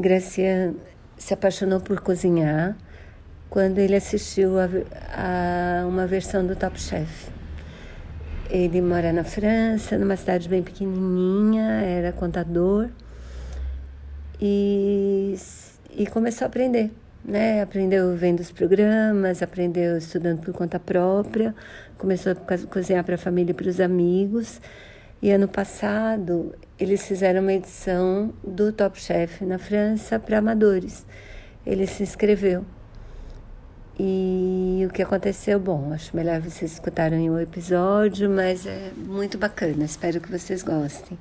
Gracian se apaixonou por cozinhar quando ele assistiu a, a uma versão do Top Chef. Ele mora na França, numa cidade bem pequenininha, era contador e, e começou a aprender, né? Aprendeu vendo os programas, aprendeu estudando por conta própria, começou a cozinhar para a família e para os amigos. E ano passado eles fizeram uma edição do Top Chef na França para amadores. Ele se inscreveu. E o que aconteceu? Bom, acho melhor vocês escutarem o episódio, mas é muito bacana. Espero que vocês gostem.